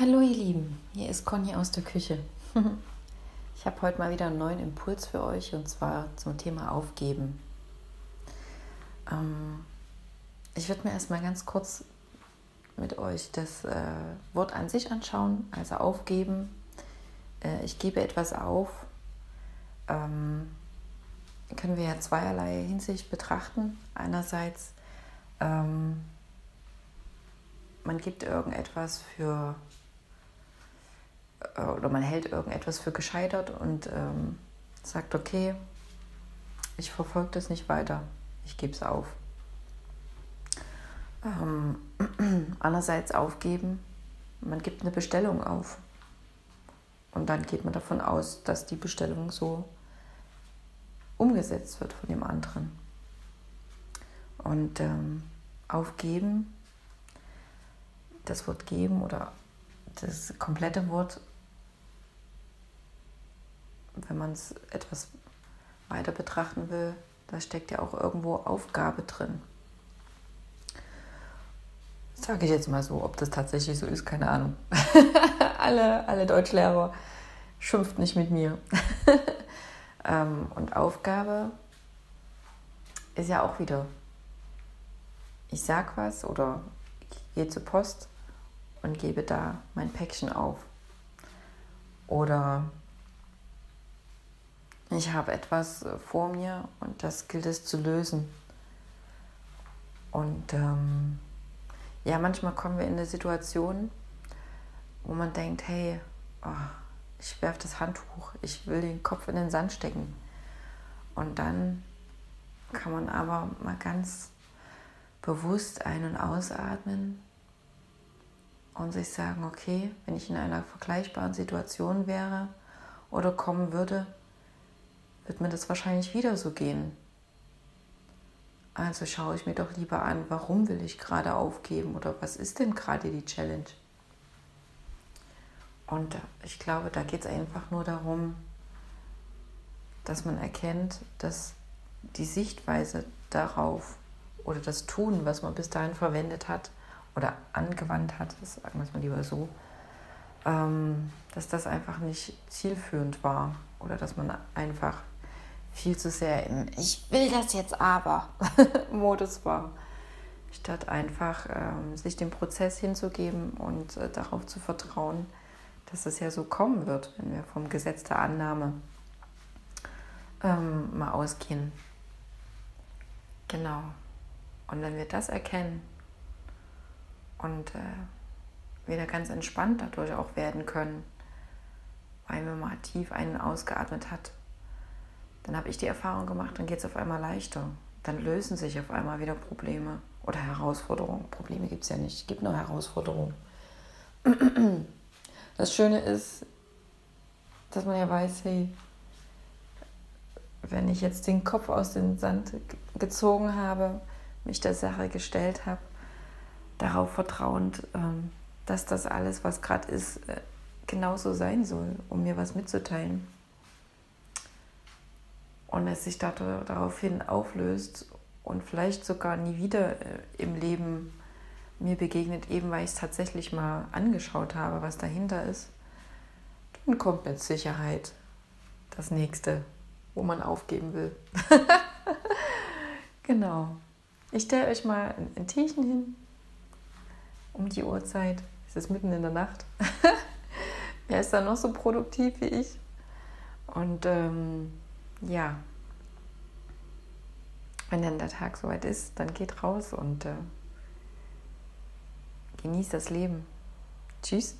Hallo ihr Lieben, hier ist Conny aus der Küche. Ich habe heute mal wieder einen neuen Impuls für euch und zwar zum Thema Aufgeben. Ähm, ich würde mir erstmal ganz kurz mit euch das äh, Wort an sich anschauen, also aufgeben. Äh, ich gebe etwas auf. Ähm, können wir ja zweierlei Hinsicht betrachten. Einerseits, ähm, man gibt irgendetwas für oder man hält irgendetwas für gescheitert und ähm, sagt, okay, ich verfolge das nicht weiter, ich gebe es auf. Ähm, andererseits aufgeben, man gibt eine Bestellung auf und dann geht man davon aus, dass die Bestellung so umgesetzt wird von dem anderen. Und ähm, aufgeben, das Wort geben oder das komplette Wort wenn man es etwas weiter betrachten will, da steckt ja auch irgendwo Aufgabe drin. Sage ich jetzt mal so, ob das tatsächlich so ist, keine Ahnung. alle, alle Deutschlehrer schimpft nicht mit mir. ähm, und Aufgabe ist ja auch wieder, ich sag was oder ich gehe zur Post und gebe da mein Päckchen auf. Oder ich habe etwas äh, vor mir und das gilt es zu lösen. Und ähm, ja, manchmal kommen wir in eine Situation, wo man denkt, hey, oh, ich werfe das Handtuch, ich will den Kopf in den Sand stecken. Und dann kann man aber mal ganz bewusst ein- und ausatmen und sich sagen, okay, wenn ich in einer vergleichbaren Situation wäre oder kommen würde, wird mir das wahrscheinlich wieder so gehen. Also schaue ich mir doch lieber an, warum will ich gerade aufgeben oder was ist denn gerade die Challenge. Und ich glaube, da geht es einfach nur darum, dass man erkennt, dass die Sichtweise darauf oder das Tun, was man bis dahin verwendet hat oder angewandt hat, das sagen wir es mal lieber so, ähm, dass das einfach nicht zielführend war oder dass man einfach viel zu sehr im Ich will das jetzt aber Modus war, statt einfach ähm, sich dem Prozess hinzugeben und äh, darauf zu vertrauen, dass es ja so kommen wird, wenn wir vom Gesetz der Annahme ähm, mal ausgehen. Genau. Und wenn wir das erkennen und äh, wieder ganz entspannt dadurch auch werden können, weil man mal tief einen ausgeatmet hat dann habe ich die Erfahrung gemacht, dann geht es auf einmal leichter. Dann lösen sich auf einmal wieder Probleme oder Herausforderungen. Probleme gibt es ja nicht, es gibt nur Herausforderungen. Das Schöne ist, dass man ja weiß, hey, wenn ich jetzt den Kopf aus dem Sand gezogen habe, mich der Sache gestellt habe, darauf vertrauend, ähm, dass das alles, was gerade ist, äh, genauso sein soll, um mir was mitzuteilen und es sich daraufhin auflöst und vielleicht sogar nie wieder äh, im Leben mir begegnet, eben weil ich es tatsächlich mal angeschaut habe, was dahinter ist, dann kommt mit Sicherheit das nächste, wo man aufgeben will. genau. Ich stelle euch mal ein, Tierchen hin um die Uhrzeit. Es ist mitten in der Nacht. Wer ist da noch so produktiv wie ich? Und ähm, ja, wenn dann der Tag soweit ist, dann geht raus und äh, genießt das Leben. Tschüss.